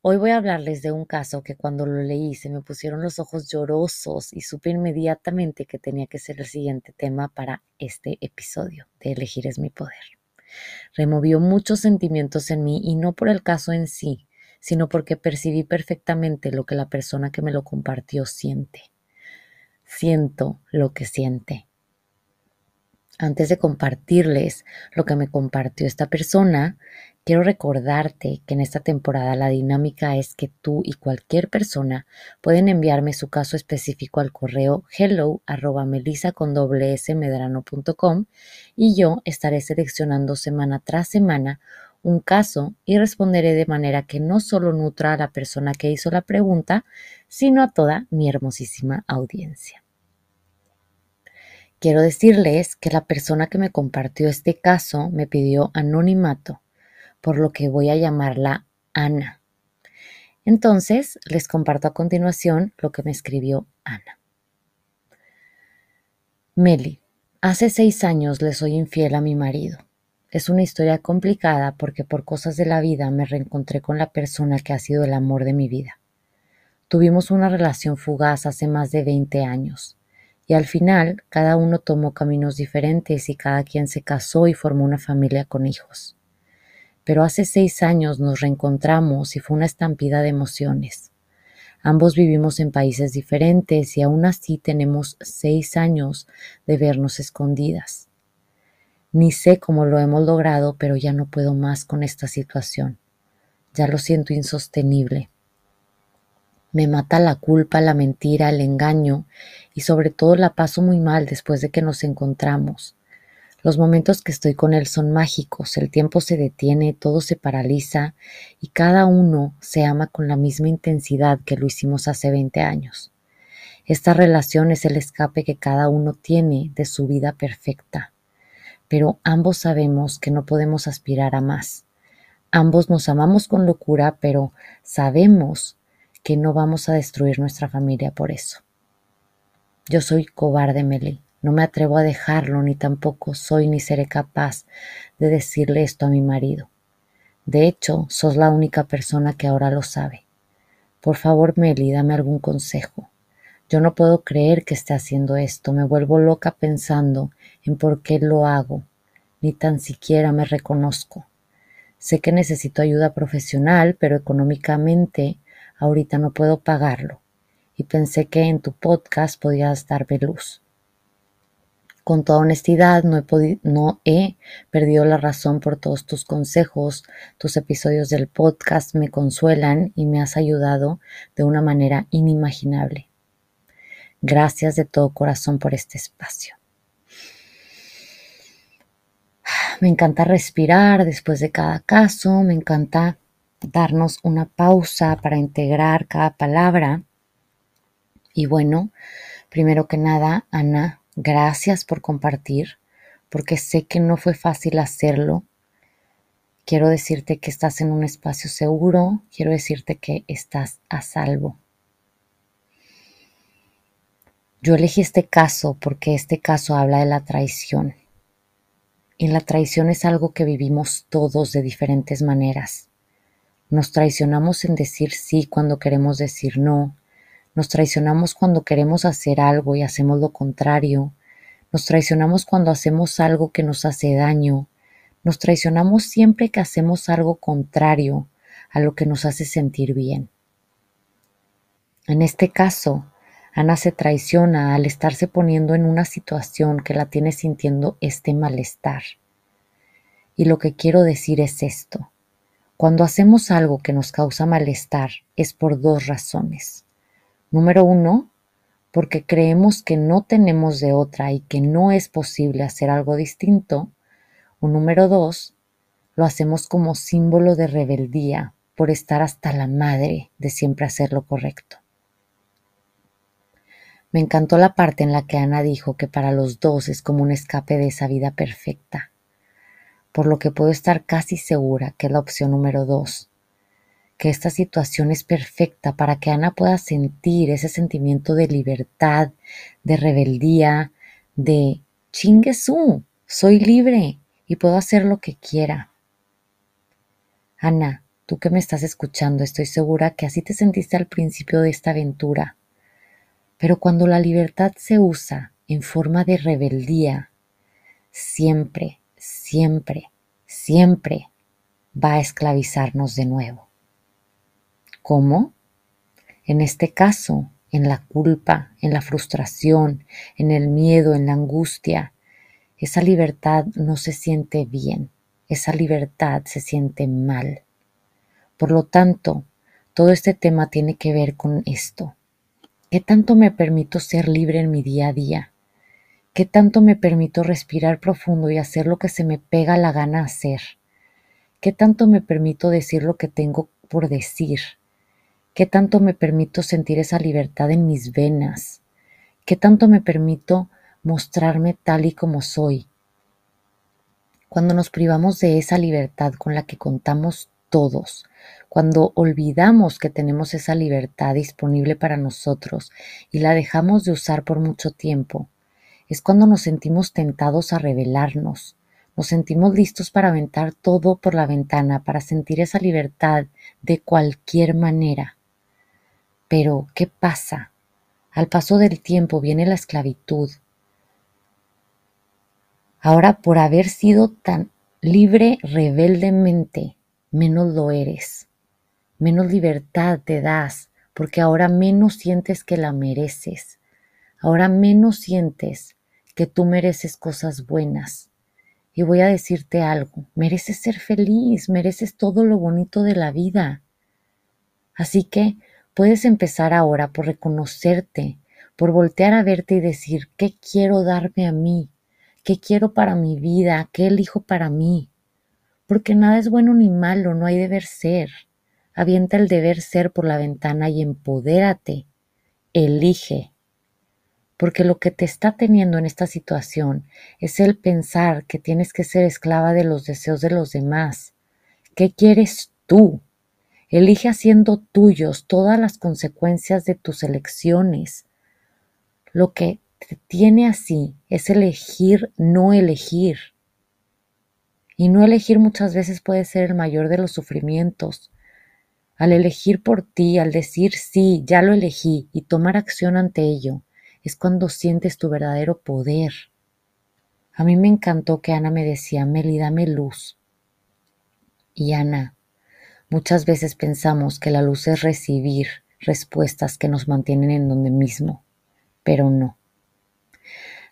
Hoy voy a hablarles de un caso que cuando lo leí se me pusieron los ojos llorosos y supe inmediatamente que tenía que ser el siguiente tema para este episodio de Elegir es mi poder. Removió muchos sentimientos en mí y no por el caso en sí, sino porque percibí perfectamente lo que la persona que me lo compartió siente. Siento lo que siente antes de compartirles lo que me compartió esta persona, quiero recordarte que en esta temporada la dinámica es que tú y cualquier persona pueden enviarme su caso específico al correo hello arroba con y yo estaré seleccionando semana tras semana un caso y responderé de manera que no solo nutra a la persona que hizo la pregunta, sino a toda mi hermosísima audiencia. Quiero decirles que la persona que me compartió este caso me pidió anonimato, por lo que voy a llamarla Ana. Entonces, les comparto a continuación lo que me escribió Ana. Meli, hace seis años le soy infiel a mi marido. Es una historia complicada porque por cosas de la vida me reencontré con la persona que ha sido el amor de mi vida. Tuvimos una relación fugaz hace más de 20 años y al final cada uno tomó caminos diferentes y cada quien se casó y formó una familia con hijos. Pero hace seis años nos reencontramos y fue una estampida de emociones. Ambos vivimos en países diferentes y aún así tenemos seis años de vernos escondidas. Ni sé cómo lo hemos logrado, pero ya no puedo más con esta situación. Ya lo siento insostenible. Me mata la culpa, la mentira, el engaño y sobre todo la paso muy mal después de que nos encontramos. Los momentos que estoy con él son mágicos, el tiempo se detiene, todo se paraliza y cada uno se ama con la misma intensidad que lo hicimos hace 20 años. Esta relación es el escape que cada uno tiene de su vida perfecta, pero ambos sabemos que no podemos aspirar a más. Ambos nos amamos con locura, pero sabemos que no vamos a destruir nuestra familia por eso. Yo soy cobarde, Meli. No me atrevo a dejarlo, ni tampoco soy ni seré capaz de decirle esto a mi marido. De hecho, sos la única persona que ahora lo sabe. Por favor, Meli, dame algún consejo. Yo no puedo creer que esté haciendo esto. Me vuelvo loca pensando en por qué lo hago. Ni tan siquiera me reconozco. Sé que necesito ayuda profesional, pero económicamente ahorita no puedo pagarlo y pensé que en tu podcast podías darme luz. Con toda honestidad, no he, no he perdido la razón por todos tus consejos. Tus episodios del podcast me consuelan y me has ayudado de una manera inimaginable. Gracias de todo corazón por este espacio. Me encanta respirar después de cada caso, me encanta darnos una pausa para integrar cada palabra. Y bueno, primero que nada, Ana, gracias por compartir, porque sé que no fue fácil hacerlo. Quiero decirte que estás en un espacio seguro, quiero decirte que estás a salvo. Yo elegí este caso porque este caso habla de la traición. Y la traición es algo que vivimos todos de diferentes maneras. Nos traicionamos en decir sí cuando queremos decir no. Nos traicionamos cuando queremos hacer algo y hacemos lo contrario. Nos traicionamos cuando hacemos algo que nos hace daño. Nos traicionamos siempre que hacemos algo contrario a lo que nos hace sentir bien. En este caso, Ana se traiciona al estarse poniendo en una situación que la tiene sintiendo este malestar. Y lo que quiero decir es esto. Cuando hacemos algo que nos causa malestar es por dos razones. Número uno, porque creemos que no tenemos de otra y que no es posible hacer algo distinto. O número dos, lo hacemos como símbolo de rebeldía por estar hasta la madre de siempre hacer lo correcto. Me encantó la parte en la que Ana dijo que para los dos es como un escape de esa vida perfecta, por lo que puedo estar casi segura que es la opción número dos, que esta situación es perfecta para que Ana pueda sentir ese sentimiento de libertad, de rebeldía, de chingue su, soy libre y puedo hacer lo que quiera. Ana, tú que me estás escuchando, estoy segura que así te sentiste al principio de esta aventura pero cuando la libertad se usa en forma de rebeldía, siempre, siempre, siempre va a esclavizarnos de nuevo. ¿Cómo? En este caso, en la culpa, en la frustración, en el miedo, en la angustia. Esa libertad no se siente bien, esa libertad se siente mal. Por lo tanto, todo este tema tiene que ver con esto, ¿Qué tanto me permito ser libre en mi día a día? ¿Qué tanto me permito respirar profundo y hacer lo que se me pega la gana hacer? ¿Qué tanto me permito decir lo que tengo por decir? ¿Qué tanto me permito sentir esa libertad en mis venas? ¿Qué tanto me permito mostrarme tal y como soy? Cuando nos privamos de esa libertad con la que contamos todos, cuando olvidamos que tenemos esa libertad disponible para nosotros y la dejamos de usar por mucho tiempo, es cuando nos sentimos tentados a rebelarnos, nos sentimos listos para aventar todo por la ventana, para sentir esa libertad de cualquier manera. Pero, ¿qué pasa? Al paso del tiempo viene la esclavitud. Ahora, por haber sido tan libre rebeldemente, menos lo eres, menos libertad te das, porque ahora menos sientes que la mereces, ahora menos sientes que tú mereces cosas buenas. Y voy a decirte algo, mereces ser feliz, mereces todo lo bonito de la vida. Así que puedes empezar ahora por reconocerte, por voltear a verte y decir, ¿qué quiero darme a mí? ¿Qué quiero para mi vida? ¿Qué elijo para mí? porque nada es bueno ni malo, no hay deber ser. Avienta el deber ser por la ventana y empodérate. Elige. Porque lo que te está teniendo en esta situación es el pensar que tienes que ser esclava de los deseos de los demás. ¿Qué quieres tú? Elige haciendo tuyos todas las consecuencias de tus elecciones. Lo que te tiene así es elegir no elegir. Y no elegir muchas veces puede ser el mayor de los sufrimientos. Al elegir por ti, al decir sí, ya lo elegí y tomar acción ante ello, es cuando sientes tu verdadero poder. A mí me encantó que Ana me decía, Meli, dame luz. Y Ana, muchas veces pensamos que la luz es recibir respuestas que nos mantienen en donde mismo, pero no.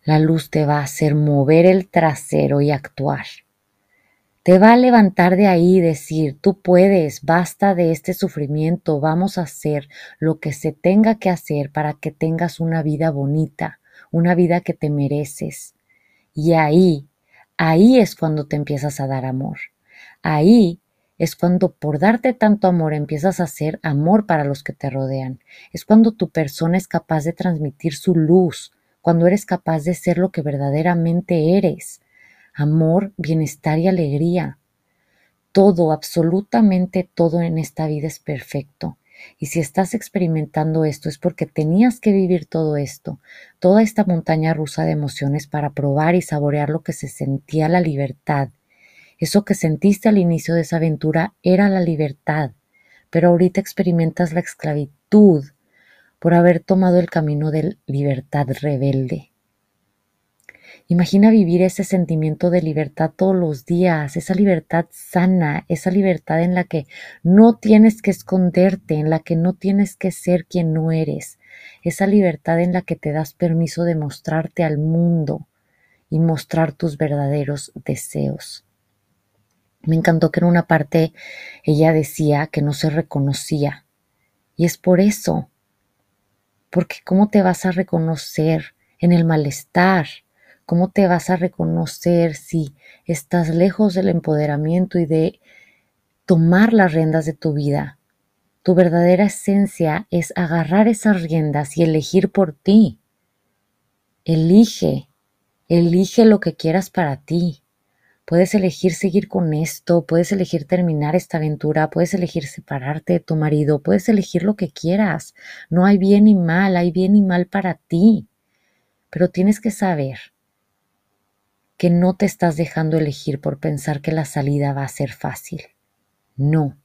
La luz te va a hacer mover el trasero y actuar te va a levantar de ahí y decir, tú puedes, basta de este sufrimiento, vamos a hacer lo que se tenga que hacer para que tengas una vida bonita, una vida que te mereces. Y ahí, ahí es cuando te empiezas a dar amor. Ahí es cuando por darte tanto amor empiezas a hacer amor para los que te rodean. Es cuando tu persona es capaz de transmitir su luz, cuando eres capaz de ser lo que verdaderamente eres amor, bienestar y alegría. Todo, absolutamente todo en esta vida es perfecto. Y si estás experimentando esto es porque tenías que vivir todo esto, toda esta montaña rusa de emociones para probar y saborear lo que se sentía la libertad. Eso que sentiste al inicio de esa aventura era la libertad, pero ahorita experimentas la esclavitud por haber tomado el camino de libertad rebelde. Imagina vivir ese sentimiento de libertad todos los días, esa libertad sana, esa libertad en la que no tienes que esconderte, en la que no tienes que ser quien no eres, esa libertad en la que te das permiso de mostrarte al mundo y mostrar tus verdaderos deseos. Me encantó que en una parte ella decía que no se reconocía. Y es por eso. Porque ¿cómo te vas a reconocer en el malestar? ¿Cómo te vas a reconocer si estás lejos del empoderamiento y de tomar las riendas de tu vida? Tu verdadera esencia es agarrar esas riendas y elegir por ti. Elige, elige lo que quieras para ti. Puedes elegir seguir con esto, puedes elegir terminar esta aventura, puedes elegir separarte de tu marido, puedes elegir lo que quieras. No hay bien y mal, hay bien y mal para ti. Pero tienes que saber que no te estás dejando elegir por pensar que la salida va a ser fácil. No,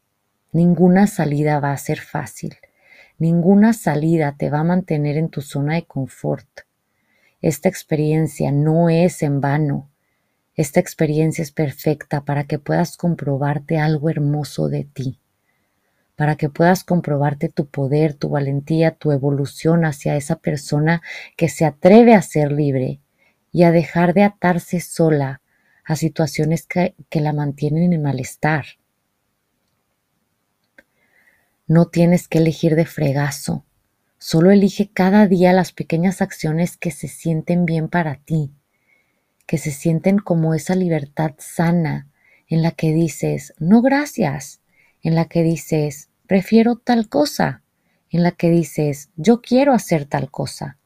ninguna salida va a ser fácil. Ninguna salida te va a mantener en tu zona de confort. Esta experiencia no es en vano. Esta experiencia es perfecta para que puedas comprobarte algo hermoso de ti, para que puedas comprobarte tu poder, tu valentía, tu evolución hacia esa persona que se atreve a ser libre y a dejar de atarse sola a situaciones que, la mantienen en malestar. No tienes que elegir de fregazo, solo elige cada día las pequeñas acciones que se sienten bien para ti, que se sienten como esa libertad sana en la que dices, no gracias, en la que dices, prefiero tal cosa, en la que dices, yo quiero hacer tal cosa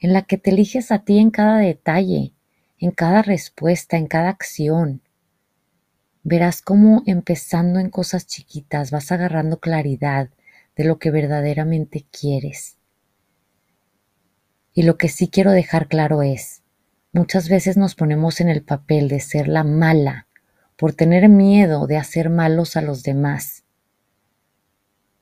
en la que te eliges a ti en cada detalle, en cada respuesta, en cada acción. Verás cómo empezando en cosas chiquitas vas agarrando claridad de lo que verdaderamente quieres. Y lo que sí quiero dejar claro es, muchas veces nos ponemos en el papel de ser la mala por tener miedo de hacer malos a los demás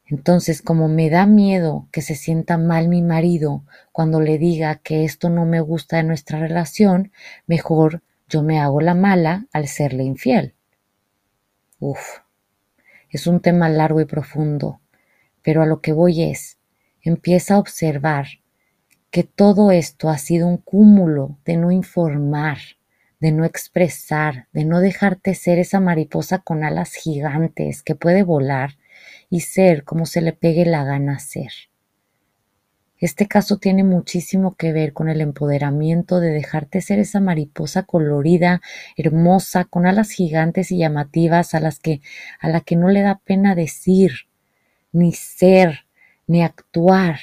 entonces, como me da miedo que se sienta mal mi marido cuando le diga que esto no me gusta de nuestra relación, mejor yo me hago la mala al serle infiel. Uf, es un tema largo y profundo, pero a lo que voy es, empieza a observar que todo esto ha sido un cúmulo de no informar, de no expresar, de no dejarte ser esa mariposa con alas gigantes que puede volar y ser como se le pegue la gana ser. Este caso tiene muchísimo que ver con el empoderamiento de dejarte ser esa mariposa colorida, hermosa, con alas gigantes y llamativas a las que a la que no le da pena decir, ni ser, ni actuar.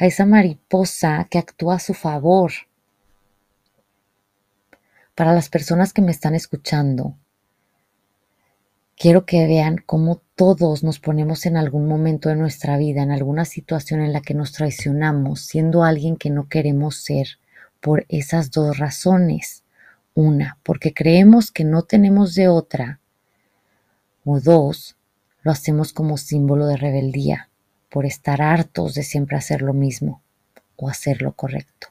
A esa mariposa que actúa a su favor. Para las personas que me están escuchando, quiero que vean cómo todos nos ponemos en algún momento de nuestra vida, en alguna situación en la que nos traicionamos, siendo alguien que no queremos ser, por esas dos razones. Una, porque creemos que no tenemos de otra. O dos, lo hacemos como símbolo de rebeldía, por estar hartos de siempre hacer lo mismo o hacer lo correcto.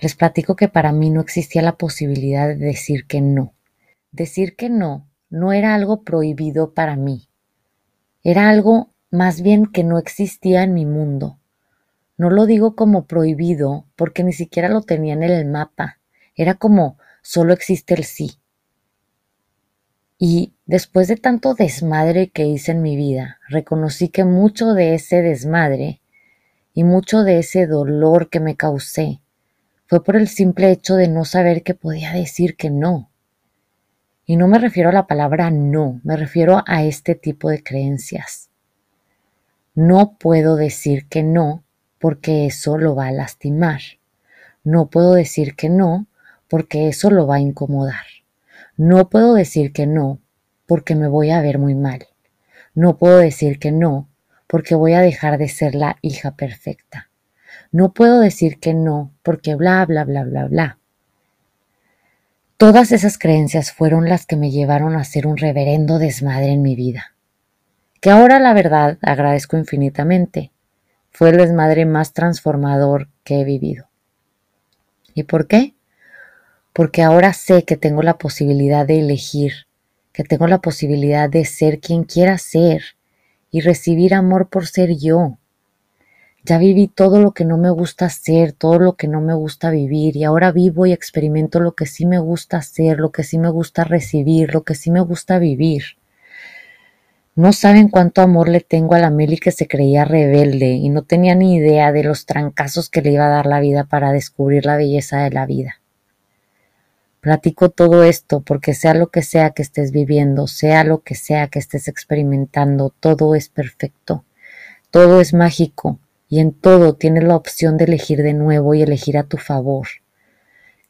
Les platico que para mí no existía la posibilidad de decir que no. Decir que no no era algo prohibido para mí. Era algo más bien que no existía en mi mundo. No lo digo como prohibido porque ni siquiera lo tenía en el mapa. Era como solo existe el sí. Y después de tanto desmadre que hice en mi vida, reconocí que mucho de ese desmadre y mucho de ese dolor que me causé fue por el simple hecho de no saber que podía decir que no. Y no me refiero a la palabra no, me refiero a este tipo de creencias. No puedo decir que no porque eso lo va a lastimar. No puedo decir que no porque eso lo va a incomodar. No puedo decir que no porque me voy a ver muy mal. No puedo decir que no porque voy a dejar de ser la hija perfecta. No puedo decir que no porque bla, bla, bla, bla, bla. Todas esas creencias fueron las que me llevaron a ser un reverendo desmadre en mi vida, que ahora la verdad agradezco infinitamente. Fue el desmadre más transformador que he vivido. ¿Y por qué? Porque ahora sé que tengo la posibilidad de elegir, que tengo la posibilidad de ser quien quiera ser y recibir amor por ser yo. Ya viví todo lo que no me gusta hacer, todo lo que no me gusta vivir y ahora vivo y experimento lo que sí me gusta hacer, lo que sí me gusta recibir, lo que sí me gusta vivir. No saben cuánto amor le tengo a la Meli que se creía rebelde y no tenía ni idea de los trancazos que le iba a dar la vida para descubrir la belleza de la vida. Platico todo esto porque sea lo que sea que estés viviendo, sea lo que sea que estés experimentando, todo es perfecto, todo es mágico y en todo tienes la opción de elegir de nuevo y elegir a tu favor.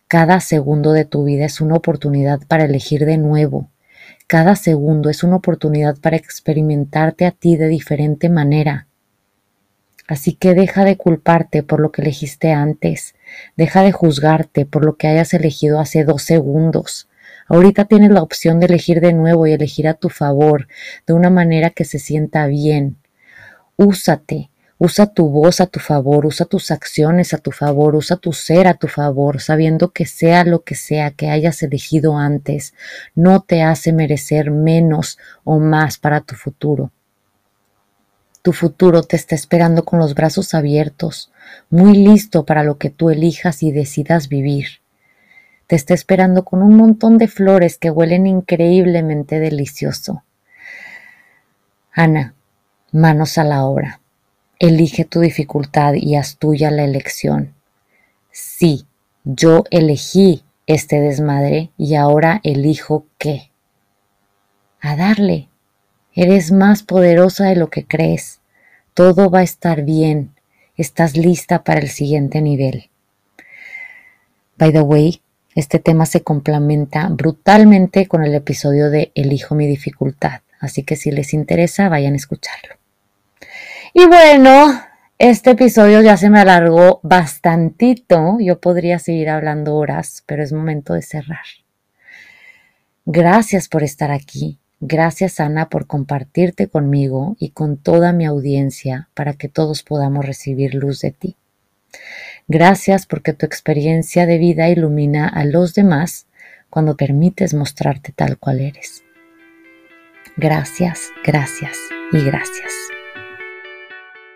Cada segundo de tu vida es una oportunidad para elegir de nuevo. Cada segundo es una oportunidad para experimentarte a ti de diferente manera. Así que deja de culparte por lo que elegiste antes. Deja de juzgarte por lo que hayas elegido hace dos segundos. Ahorita tienes la opción de elegir de nuevo y elegir a tu favor, de una manera que se sienta bien. Úsate, Usa tu voz a tu favor, usa tus acciones a tu favor, usa tu ser a tu favor, sabiendo que sea lo que sea que hayas elegido antes, no te hace merecer menos o más para tu futuro. Tu futuro te está esperando con los brazos abiertos, muy listo para lo que tú elijas y decidas vivir. Te está esperando con un montón de flores que huelen increíblemente delicioso. Ana, manos a la obra. Elige tu dificultad y haz tuya la elección. Sí, yo elegí este desmadre y ahora elijo qué. A darle. Eres más poderosa de lo que crees. Todo va a estar bien. Estás lista para el siguiente nivel. By the way, este tema se complementa brutalmente con el episodio de Elijo mi dificultad, así que si les interesa, vayan a escucharlo. Y bueno, este episodio ya se me alargó bastantito. Yo podría seguir hablando horas, pero es momento de cerrar. Gracias por estar aquí. Gracias Ana por compartirte conmigo y con toda mi audiencia para que todos podamos recibir luz de ti. Gracias porque tu experiencia de vida ilumina a los demás cuando permites mostrarte tal cual eres. Gracias, gracias y gracias.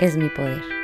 es mi poder.